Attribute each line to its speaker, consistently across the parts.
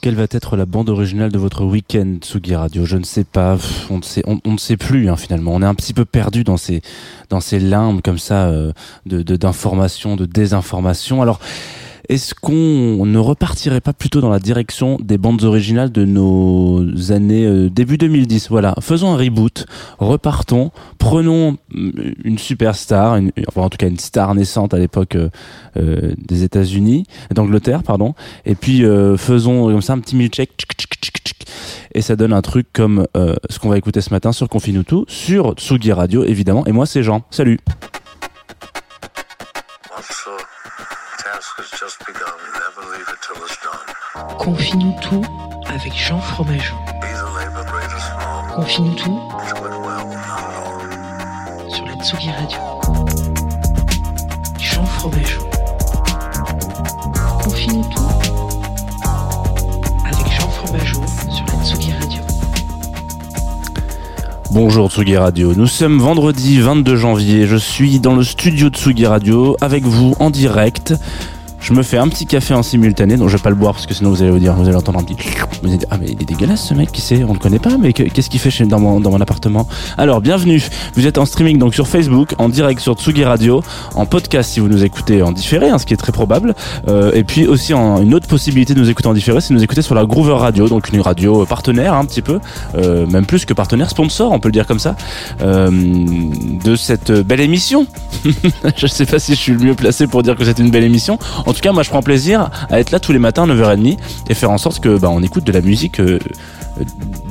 Speaker 1: Quelle va être la bande originale de votre week-end, Tsugi Radio? Je ne sais pas, on ne sait, plus hein, finalement. On est un petit peu perdu dans ces, limbes comme ça euh, de d'information, de. Alors, est-ce qu'on ne repartirait pas plutôt dans la direction des bandes originales de nos années euh, début 2010 Voilà, faisons un reboot, repartons, prenons mm, une superstar, enfin en tout cas une star naissante à l'époque euh, euh, des États-Unis, d'Angleterre, pardon, et puis faisons comme ça un petit milkshake et ça donne un truc comme ce qu'on va écouter ce matin sur Confine tout sur Tsugi Radio évidemment et moi c'est Jean. Salut
Speaker 2: Confie-nous tout avec Jean Fromageau. Confie-nous tout sur la Tsugi Radio. Jean Fromageau. Confie-nous tout avec Jean Fromageau sur la Tsugi Radio.
Speaker 1: Bonjour Tsugi Radio, nous sommes vendredi 22 janvier, je suis dans le studio Tsugi Radio avec vous en direct. Je me fais un petit café en simultané, donc je vais pas le boire parce que sinon vous allez vous dire, vous allez entendre un petit. Ah mais il est dégueulasse ce mec, qui c'est On le connaît pas, mais que- qu'est-ce qu'il fait chez, dans, mon, dans mon appartement? Alors bienvenue, vous êtes en streaming donc sur Facebook, en direct sur Tsugi Radio, en podcast si vous nous écoutez en différé, hein, ce qui est très probable, Euh, et puis aussi une autre possibilité de nous écouter en différé, c'est de nous écouter sur la Groover Radio, donc une radio partenaire un petit peu, euh, même plus que partenaire, sponsor, on peut le dire comme ça, euh, de cette belle émission. je sais pas si je suis le mieux placé pour dire que c'est une belle émission. En tout cas, moi, je prends plaisir à être là tous les matins à 9h30 et faire en sorte que bah, on écoute de la musique euh,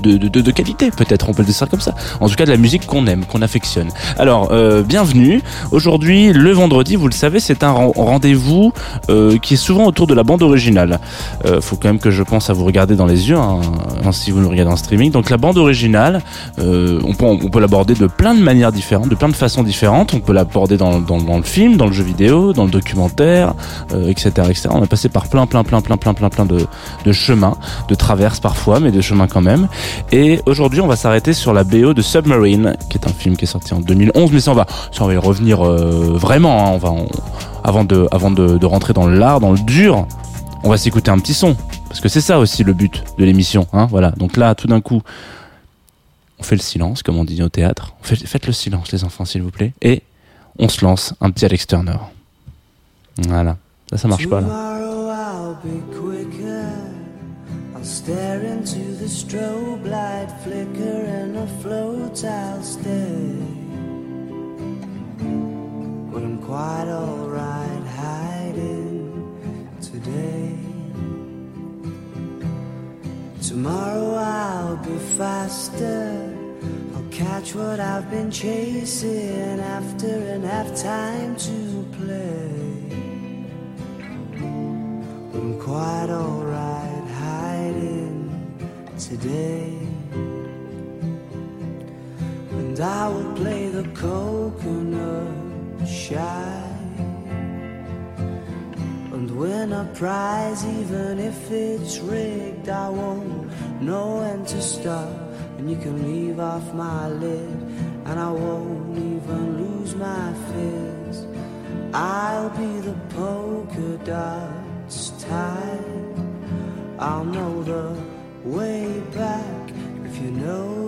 Speaker 1: de, qualité, peut-être, on peut le dire comme ça. En tout cas, de la musique qu'on aime, qu'on affectionne. Alors, euh, bienvenue. Aujourd'hui, le vendredi, vous le savez, c'est un ren- rendez-vous euh, qui est souvent autour de la bande originale. Euh, faut quand même que je pense à vous regarder dans les yeux, hein, hein, si vous nous regardez en streaming. Donc, la bande originale, on peut, on peut l'aborder de plein de manières différentes, de plein de façons différentes. On peut l'aborder dans, le film, dans le jeu vidéo, dans le documentaire, etc., etc. On a passé par plein, plein, plein, plein, plein, plein, plein de chemins, de traverses parfois, mais de chemins quand même. Et aujourd'hui, on va s'arrêter sur la BO de Submarine, qui est un film qui est sorti en 2011. Mais ça, on va, on va y revenir euh, vraiment. hein. on va, avant de, avant de, rentrer dans l'art, dans le dur, on va s'écouter un petit son. Parce que c'est ça aussi le but de l'émission. Hein, voilà. Donc là, tout d'un coup, on fait le silence, comme on dit au théâtre. Faites le silence, les enfants, s'il vous plaît. Et on se lance un petit Alex Turner. Voilà. Ça, ça marche pas là.
Speaker 3: I'll stare into strobe light flicker and afloat I'll stay. But I'm quite alright hiding today. Tomorrow I'll be faster. I'll catch what I've been chasing after and have time to play. I'm quite alright today. And I will play the coconut shy. And win a prize, even if it's rigged, I won't know when to stop. And you can leave off my lid, and I won't even lose my fizz. I'll be the polka dots tied. I'll know the way back if you know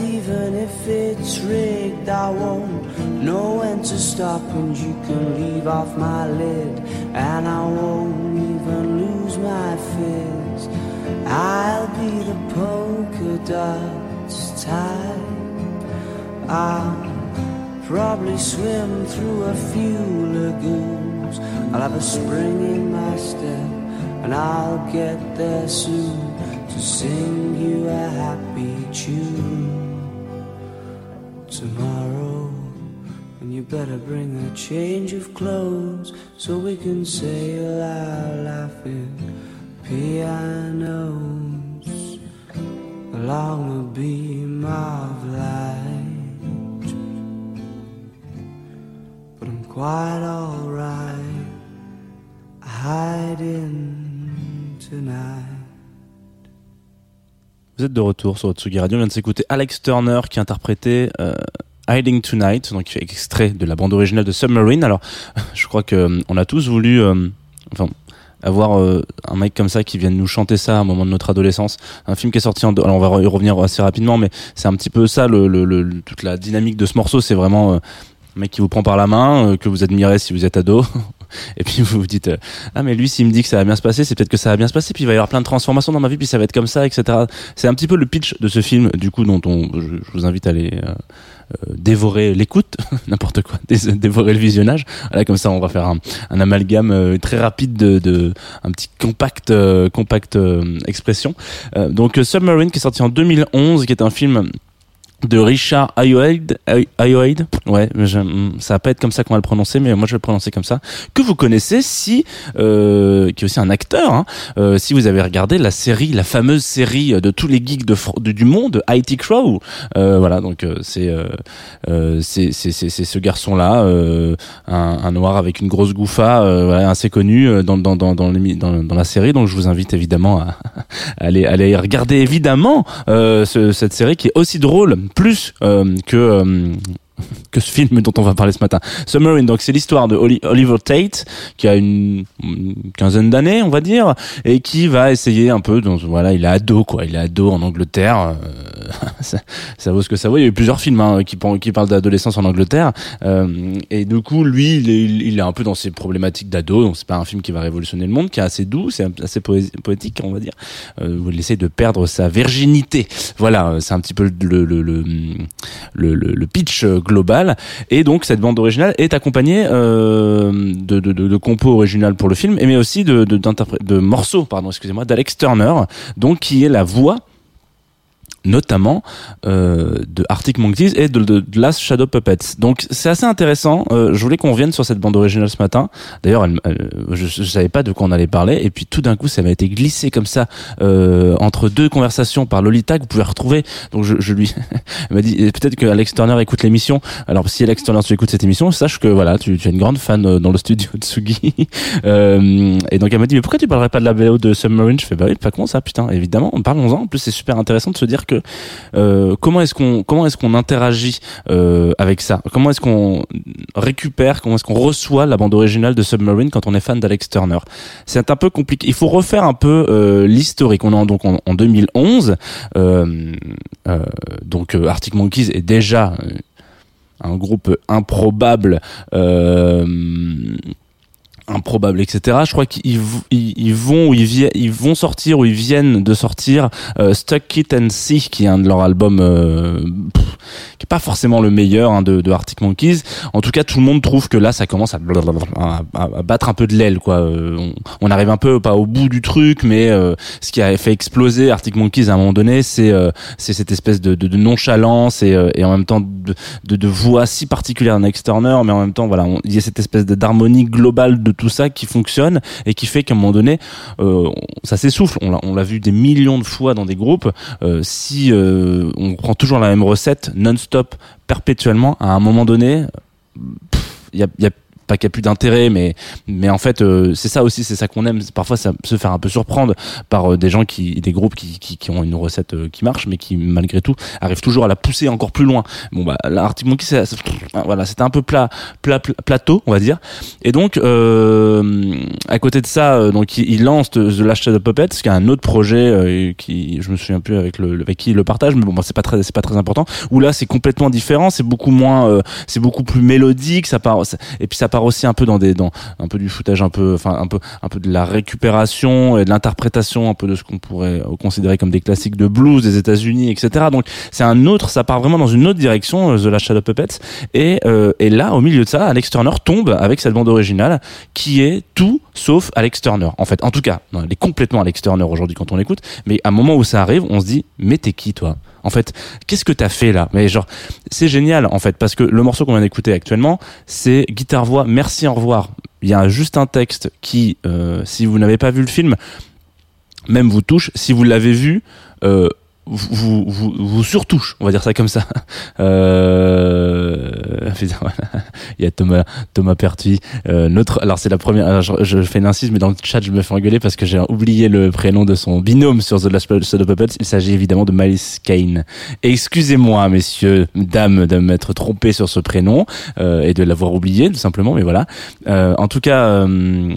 Speaker 3: even if it's rigged, I won't know when to stop. And you can leave off my lid, and I won't even lose my fizz. I'll be the polka dots type. I'll probably swim through a few lagoons. I'll have a spring in my step, and I'll get there soon to sing you a happy tune tomorrow. And you better bring a change of clothes so we can sail our laughing pianos along a beam of light. But I'm quite alright hiding tonight.
Speaker 1: Vous êtes de retour sur Tsugi Radio. On vient de s'écouter Alex Turner qui interprétait euh, Hiding Tonight, donc extrait de la bande originale de Submarine. Alors, je crois que euh, on a tous voulu, euh, enfin, avoir euh, un mec comme ça qui vienne nous chanter ça à un moment de notre adolescence. Un film qui est sorti en, alors on va y revenir assez rapidement, mais c'est un petit peu ça, le, le, le- toute la dynamique de ce morceau. C'est vraiment euh, un mec qui vous prend par la main, euh, que vous admirez si vous êtes ado. Et puis vous vous dites euh, ah mais lui s'il me dit que ça va bien se passer c'est peut-être que ça va bien se passer puis il va y avoir plein de transformations dans ma vie puis ça va être comme ça etc c'est un petit peu le pitch de ce film du coup dont on je, vous invite à aller euh, euh, dévorer l'écoute n'importe quoi dé- dévorer le visionnage. Voilà comme ça on va faire un, un amalgame euh, très rapide de, de un petit compact compact expression. Donc Submarine qui est sorti en 2011 qui est un film de Richard Ayoade, Ay- Ayoade, ouais, je- mm, ça va pas être comme ça qu'on va le prononcer, mais moi je vais le prononcer comme ça, que vous connaissez si, euh, qui est aussi un acteur, hein, euh, si vous avez regardé la série, la fameuse série de tous les geeks de, du monde, IT Crow, euh, voilà, donc euh, c'est euh, euh, c'est c'est ce garçon-là, un, un noir avec une grosse gouffa, assez connu dans dans dans dans, la série, donc je vous invite évidemment à, aller aller regarder évidemment ce- cette série qui est aussi drôle plus euh, que euh, que ce film dont on va parler ce matin. Submarine, donc c'est l'histoire de Oli- Oliver Tate qui a une, quinzaine d'années, on va dire, et qui va essayer un peu. Donc voilà, il est ado quoi, il est ado en Angleterre. euh, ça, vaut ce que ça vaut. Il y a eu plusieurs films hein, qui, par- qui parlent d'adolescence en Angleterre, euh, et du coup lui, il est, un peu dans ses problématiques d'ado. Donc c'est pas un film qui va révolutionner le monde, qui est assez doux, c'est assez poé- poétique, on va dire. Euh, il essaie de perdre sa virginité. Voilà, c'est un petit peu le, le, le- le pitch euh, global. Et donc cette bande originale est accompagnée euh, de, compos originales pour le film, mais aussi de, morceaux, d'Alex Turner, donc qui est la voix notamment euh, de Arctic Monkeys et de, de, Last Shadow Puppets. Donc c'est assez intéressant. Euh, je voulais qu'on revienne sur cette bande originale ce matin. D'ailleurs, je, je savais pas de quoi on allait parler et puis tout d'un coup, ça m'a été glissé comme ça euh, entre deux conversations par Lolita que vous pouvez retrouver. Donc je, je lui m'a dit peut-être que Alex Turner écoute l'émission. Alors si Alex Turner tu écoutes cette émission, sache que voilà, tu, tu es une grande fan euh, dans le studio de Sugi. euh, et donc elle m'a dit mais pourquoi tu parlerais pas de la BO de Submarine? Je fais bah oui, pas con ça putain. Évidemment, parlons-en. En plus c'est super intéressant de se dire que euh, comment est-ce qu'on comment est-ce qu'on interagit euh, avec ça? Comment est-ce qu'on récupère Comment est-ce qu'on reçoit la bande originale de Submarine quand on est fan d'Alex Turner? C'est un peu compliqué. Il faut refaire un peu euh, l'historique. On est en- donc en, en 2011. Euh, euh, donc Arctic Monkeys est déjà un groupe improbable. Improbable, etc. Je crois qu'ils ils, vont ils, vont sortir ou ils viennent de sortir euh, Stuck It and See, qui est un de leurs albums euh, pas forcément le meilleur hein, de, de Arctic Monkeys. En tout cas, tout le monde trouve que là, ça commence à, à, à battre un peu de l'aile, quoi. Euh, On, on arrive un peu pas au bout du truc, mais euh, ce qui a fait exploser Arctic Monkeys à un moment donné, c'est euh, cette espèce de, de, de nonchalance et, euh, et en même temps de, de, de voix si particulière d'un Turner, mais en même temps, voilà, il y a cette espèce d'harmonie globale de tout ça qui fonctionne et qui fait qu'à un moment donné, euh, ça s'essouffle. On l'a- vu des millions de fois dans des groupes. Euh, si on prend toujours la même recette non-stop, perpétuellement, à un moment donné, il y a pas qu'il n'y a plus d'intérêt, mais mais en fait euh, c'est ça aussi, c'est ça qu'on aime. Parfois, se faire un peu surprendre par euh, des gens qui, des groupes qui, qui, qui ont une recette euh, qui marche, mais qui malgré tout arrivent toujours à la pousser encore plus loin. Bon bah, là, Arctic Monkey, c'est- c'est- voilà, c'était un peu plat, plat, plat- plateau, on va dire. Et donc, euh, à côté de ça, donc il, lance The Last Shadow Puppet, qui est un autre projet qui, je me souviens plus avec le, avec qui il le partage, mais bon, bah, c'est pas très, c'est pas très important. Où là, c'est complètement différent, c'est beaucoup moins, c'est beaucoup plus mélodique, ça part, et puis ça part aussi un peu dans des, dans un peu du footage, un peu, enfin un peu, un peu de la récupération et de l'interprétation, un peu de ce qu'on pourrait considérer comme des classiques de blues des États-Unis, etc. Donc c'est un autre, ça part vraiment dans une autre direction, euh, The Last Shadow Puppets. Et, euh, et là, au milieu de ça, Alex Turner tombe avec cette bande originale qui est tout sauf Alex Turner. En fait, en tout cas, non, elle est complètement Alex Turner aujourd'hui quand on l'écoute. Mais à un moment où ça arrive, on se dit, mais t'es qui toi? En fait, qu'est-ce que t'as fait là? Mais genre, c'est génial en fait parce que le morceau qu'on vient d'écouter actuellement, c'est guitare voix. Merci, au revoir. Il y a juste un texte qui, euh, si vous n'avez pas vu le film, même vous touche. Si vous l'avez vu, euh, vous, vous, vous, surtouche, on va dire ça comme ça. Euh... Il y a Thomas Thomas Pertuis, euh, notre. Alors c'est la première. alors, je, je fais une insiste, mais dans le chat je me fais engueuler parce que j'ai oublié le prénom de son binôme sur The Last Shadow Puppets. Il s'agit évidemment de Miles Kane. Excusez-moi, messieurs, dames, de m'être trompé sur ce prénom euh, et de l'avoir oublié, tout simplement. Mais voilà. Euh, en tout cas, euh,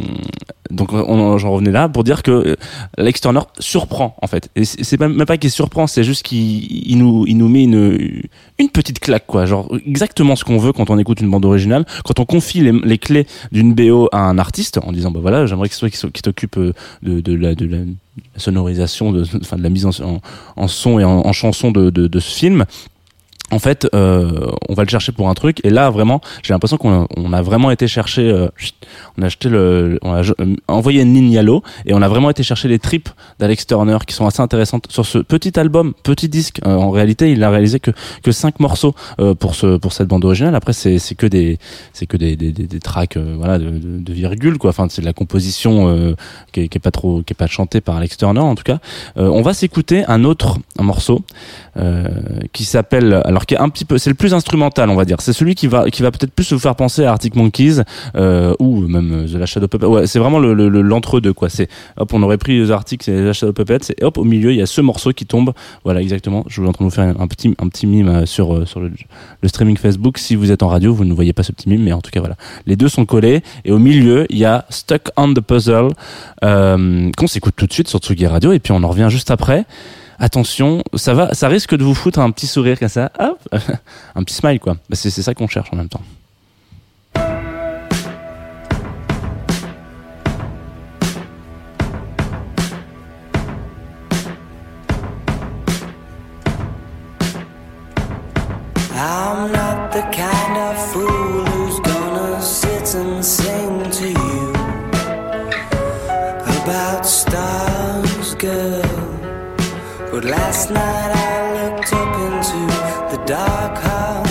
Speaker 1: donc on, j'en revenais là pour dire que euh, Alex Turner surprend en fait. Et c'est même pas qu'il surprend, c'est juste qu'il il nous, il nous met une, une petite claque quoi. Genre exactement ce qu'on veut quand on écoute une bande originale. Quand on confie les, les clés d'une BO à un artiste en disant bah voilà j'aimerais que ce soit qui, t'occupe euh, de, de la de la sonorisation, de, de la mise en, en, son et en, chanson de, de ce film. En fait, euh, on va le chercher pour un truc, et là vraiment, j'ai l'impression qu'on a, on a vraiment été chercher, euh, on a acheté le, on a euh, envoyé une ligne et on a vraiment été chercher les tripes d'Alex Turner qui sont assez intéressantes sur ce petit album, petit disque. Euh, en réalité, il a réalisé que que cinq morceaux euh, pour ce pour cette bande originale. Après, c'est c'est que des c'est que des des, des, tracks, voilà, de, de, de virgule quoi. Enfin, c'est de la composition qui, est, qui est pas trop qui est pas chantée par Alex Turner en tout cas. On va s'écouter un autre morceau qui s'appelle alors qui est un petit peu c'est le plus instrumental on va dire. C'est celui qui va qui va peut-être plus vous faire penser à Arctic Monkeys euh, ou même euh, The Last Shadow Puppet. Ouais c'est vraiment le le- le- l'entre deux quoi. C'est hop on aurait pris The Arctic c'est The Last Shadow Puppet et hop au milieu il y a ce morceau qui tombe. Voilà exactement. Je suis en train de vous faire un petit un petit mime euh, sur euh, sur le, le streaming Facebook. Si vous êtes en radio vous ne voyez pas ce petit mime mais en tout cas voilà. Les deux sont collés. Et au milieu il y a Stuck on the Puzzle euh, qu'on s'écoute tout de suite sur Tsugi Radio. Et puis on en revient juste après attention, ça va, ça risque de vous foutre un petit sourire comme ça, hop, un petit smile quoi. Bah, c'est ça qu'on cherche en même temps.
Speaker 3: Night I looked up into the dark half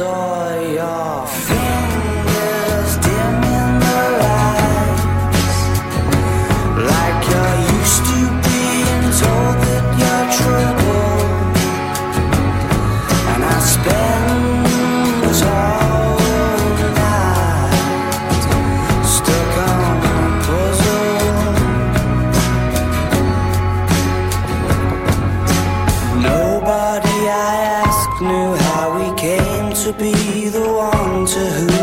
Speaker 3: só. Be the one to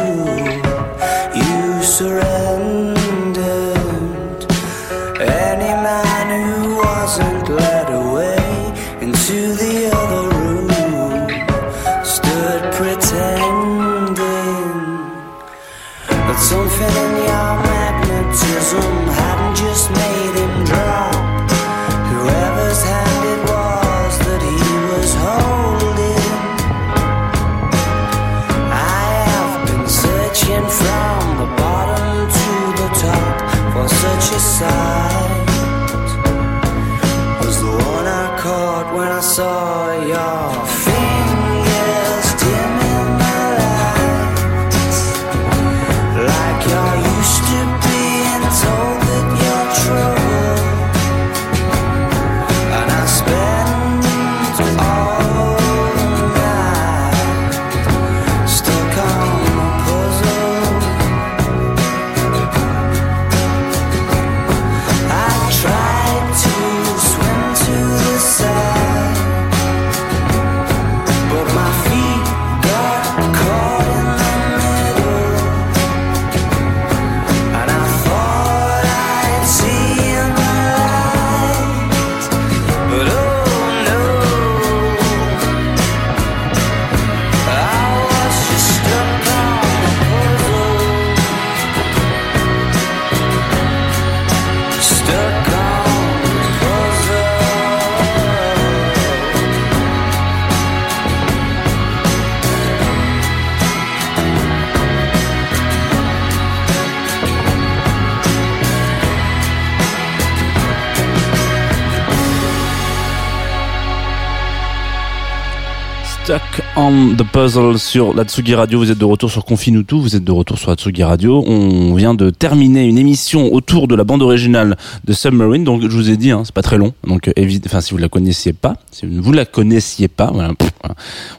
Speaker 3: Stuck on the Puzzle
Speaker 1: sur la Radio. Vous êtes de retour sur Confinutu, vous êtes de retour sur la Radio. On vient de terminer une émission autour de la bande originale de Submarine. Donc je vous ai dit, hein, c'est pas très long. Donc euh, enfin si vous la connaissiez pas, si vous la connaissiez pas,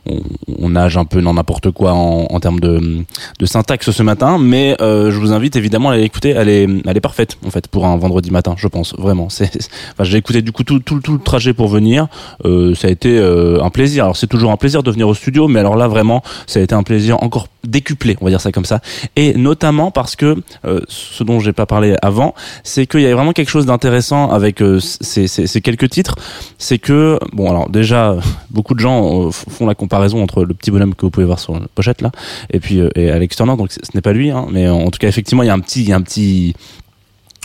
Speaker 1: on, nage un peu dans n'importe quoi en, termes de, syntaxe ce matin, mais euh, je vous invite évidemment à l'écouter. Elle est, elle est parfaite en fait pour un vendredi matin, je pense vraiment. J'ai écouté du coup tout, le trajet pour venir. Euh, ça a été un plaisir. Alors c'est toujours un plaisir de venir au studio, mais alors là vraiment, ça a été un plaisir encore décuplé, on va dire ça comme ça. Et notamment parce que euh, ce dont j'ai pas parlé avant, c'est qu'il y avait vraiment quelque chose d'intéressant avec euh, ces, quelques titres. C'est que bon alors déjà beaucoup de gens euh, font la comparaison entre le petit bonhomme que vous pouvez voir sur la pochette là et puis et Alex Turner. Donc ce ce n'est pas lui, hein, mais en tout cas effectivement il y a un petit, il y a un petit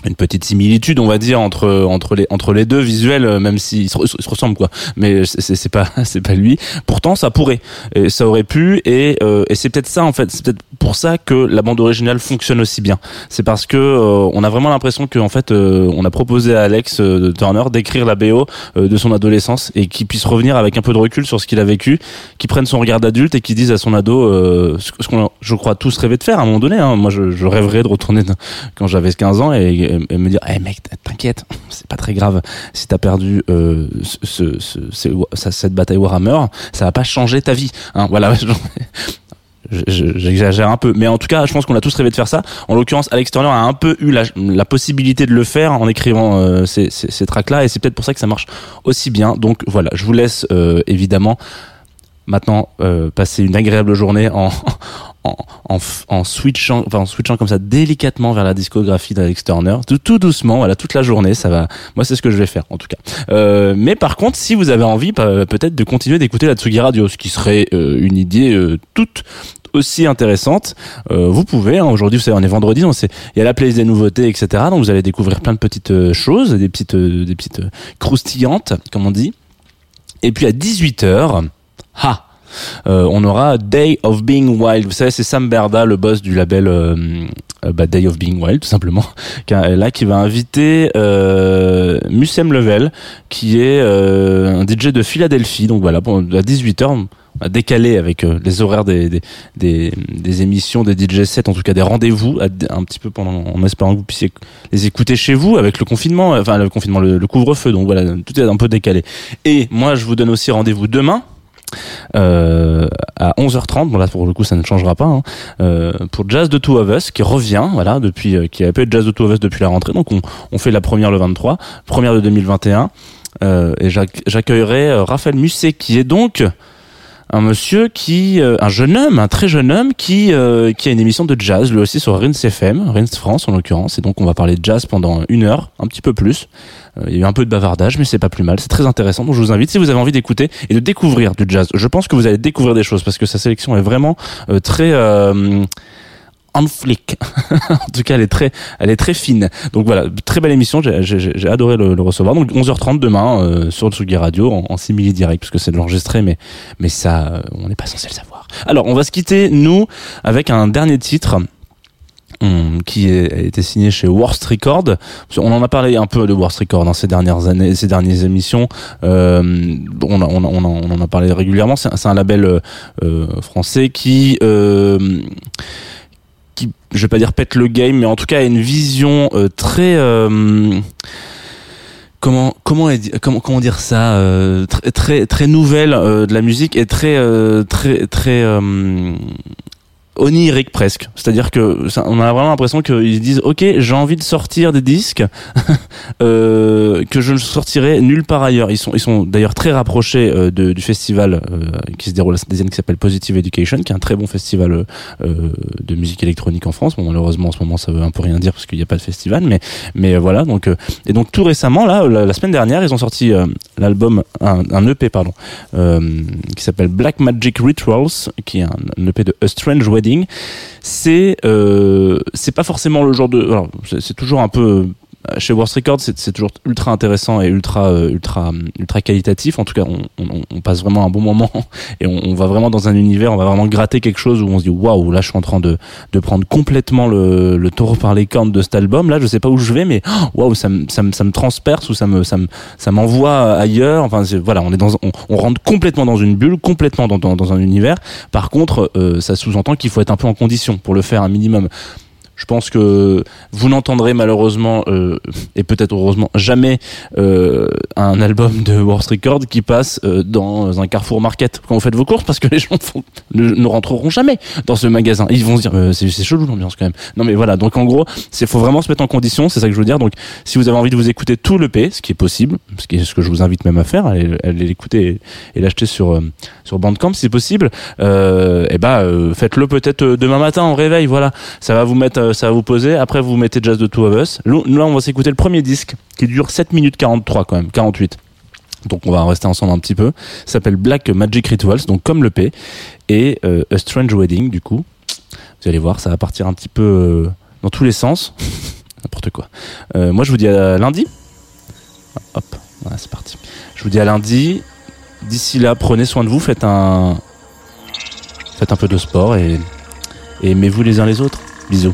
Speaker 1: une petite similitude on va dire entre entre les entre les deux visuels euh, même s'ils se, se ressemblent quoi. Mais c'est- pas c'est pas lui. Pourtant ça pourrait. Et ça aurait pu et euh, et c'est peut-être ça en fait. C'est peut-être pour ça que la bande originale fonctionne aussi bien. C'est parce que euh, on a vraiment l'impression que en fait euh, on a proposé à Alex euh, Turner d'écrire la BO euh, de son adolescence et qu'il puisse revenir avec un peu de recul sur ce qu'il a vécu qu'il prenne son regard d'adulte et qu'il dise à son ado ce qu'on je crois tous rêvé de faire à un moment donné hein. moi je, je rêverais de retourner quand j'avais 15 ans et, et- et me dire hey mec t'inquiète c'est pas très grave. Si t'as perdu euh, ce, ce, ce- ce- cette bataille Warhammer ça va pas changer ta vie hein, voilà je- je- j'exagère un peu. Mais en tout cas je pense qu'on a tous rêvé de faire ça. En l'occurrence Alex Turner a un peu eu la, possibilité de le faire en écrivant euh, ces, ces, ces tracks là et c'est peut-être pour ça que ça marche aussi bien. Donc voilà je vous laisse euh, évidemment maintenant euh, passer une agréable journée en en, en, en switchant enfin en switchant comme ça délicatement vers la discographie d'Alex Turner. Tout, tout doucement voilà toute la journée ça va. Moi c'est ce que je vais faire en tout cas. Euh, mais par contre si vous avez envie peut-être de continuer d'écouter la Tsugi Radio ce qui serait euh, une idée euh, toute aussi intéressante. Euh, vous pouvez hein, aujourd'hui vous savez on est vendredi donc c'est il y a la playlist des nouveautés etc donc vous allez découvrir plein de petites euh, choses des petites euh, des petites euh, croustillantes comme on dit. Et puis à 18h ha on aura Day of Being Wild. Vous savez, c'est Sam Berda, le boss du label euh, euh, bah, Day of Being Wild, tout simplement, qui là qui va inviter euh, Musem Level, qui est euh, un DJ de Philadelphie. Donc voilà, bon, à 18h, on va décaler avec euh, les horaires des, des, émissions, des DJ sets, en tout cas des rendez-vous, à- un petit peu pendant, en espérant que vous puissiez les écouter chez vous avec le confinement, euh, enfin le confinement, le, le couvre-feu. Donc voilà, tout est un peu décalé. Et moi, je vous donne aussi rendez-vous demain euh, à 11h30. Bon là pour le coup ça ne changera pas. Hein, euh, pour Jazz de Two of Us qui revient, voilà, depuis euh, qui avait pas eu Jazz de Two of Us depuis la rentrée. Donc on, on fait la première le 23, première de 2021. Euh, et j'ac- j'accueillerai euh, Raphaël Musset qui est donc un monsieur qui, euh, un jeune homme, un très jeune homme qui, euh, qui a une émission de jazz, lui aussi sur Rince FM, Rince France en l'occurrence. Et donc on va parler de jazz pendant une heure, un petit peu plus. Euh, il y a eu un peu de bavardage, mais c'est pas plus mal. C'est très intéressant. Donc je vous invite, si vous avez envie d'écouter et de découvrir du jazz, je pense que vous allez découvrir des choses parce que sa sélection est vraiment euh, très en flic. en tout cas, elle est très, elle est très fine. Donc voilà, très belle émission. J'ai- adoré le, le recevoir. Donc 11h30 demain euh, sur le Tsugi Radio en, en simili direct parce que c'est de l'enregistré, mais mais ça, euh, on n'est pas censé le savoir. Alors, on va se quitter nous avec un dernier titre. hum, qui a été signé chez Worst Record. On en a parlé un peu de Worst Record dans ces dernières années, ces dernières émissions. Euh, on, on, on, en- a parlé régulièrement. C'est un- un label euh, euh, français qui euh, je vais pas dire pète le game, mais en tout cas une vision euh, très euh, comment comment comment comment dire ça euh, très très nouvelle de la musique et très très très onirique presque. C'est-à-dire que on a vraiment l'impression qu'ils se disent OK, j'ai envie de sortir des disques euh, que je ne sortirai nulle part ailleurs. Ils sont ils sont d'ailleurs très rapprochés euh, du festival euh, qui se déroule à Saint-Étienne qui s'appelle Positive Education, qui est un très bon festival euh, euh, de musique électronique en France. Bon, malheureusement en ce moment ça veut un peu rien dire parce qu'il n'y a pas de festival, mais mais voilà donc et donc tout récemment là la, semaine dernière ils ont sorti l'album un, EP pardon qui s'appelle Black Magic Rituals qui est un, un EP de A Strange Wedding. C'est euh, c'est pas forcément le genre de c'est toujours un peu chez Worst Records, c'est toujours ultra intéressant et ultra euh, ultra ultra qualitatif. En tout cas, on, passe vraiment un bon moment et on, va vraiment dans un univers, on va vraiment gratter quelque chose où on se dit waouh, là je suis en train de de prendre complètement le, le taureau par les cornes de cet album. Là, je sais pas où je vais, mais waouh, ça me ça ça me transperce ou ça me ça ça m'envoie ailleurs. Enfin, voilà, on est dans on, rentre complètement dans une bulle, complètement dans dans, un univers. Par contre, euh, ça sous-entend qu'il faut être un peu en condition pour le faire un minimum. Je pense que vous n'entendrez malheureusement euh, et peut-être heureusement jamais euh, un album de Worst Record qui passe euh, dans un Carrefour Market quand vous faites vos courses parce que les gens ne, rentreront jamais dans ce magasin. Ils vont se dire c'est chelou l'ambiance quand même. Non mais voilà donc en gros c'est faut vraiment se mettre en condition c'est ça que je veux dire donc si vous avez envie de vous écouter tout le P ce qui est possible ce qui est ce que je vous invite même à faire allez, l'écouter et, et l'acheter sur sur Bandcamp si possible euh, et bah euh, faites-le peut-être euh, demain matin au réveil voilà. Ça va vous mettre euh, ça va vous poser. Après vous mettez Jazz de Two of Us. Là on va s'écouter le premier disque qui dure 7 minutes 43 quand même 48 donc on va rester ensemble un petit peu. S'appelle Black Magic Rituals donc comme le P. Et euh, A Strange Wedding du coup. Vous allez voir ça va partir un petit peu euh, dans tous les sens. N'importe quoi. Moi je vous dis à lundi. Hop voilà, c'est parti. Je vous dis à lundi d'ici là prenez soin de vous faites un faites un peu de sport et, et aimez-vous les uns les autres. Bisous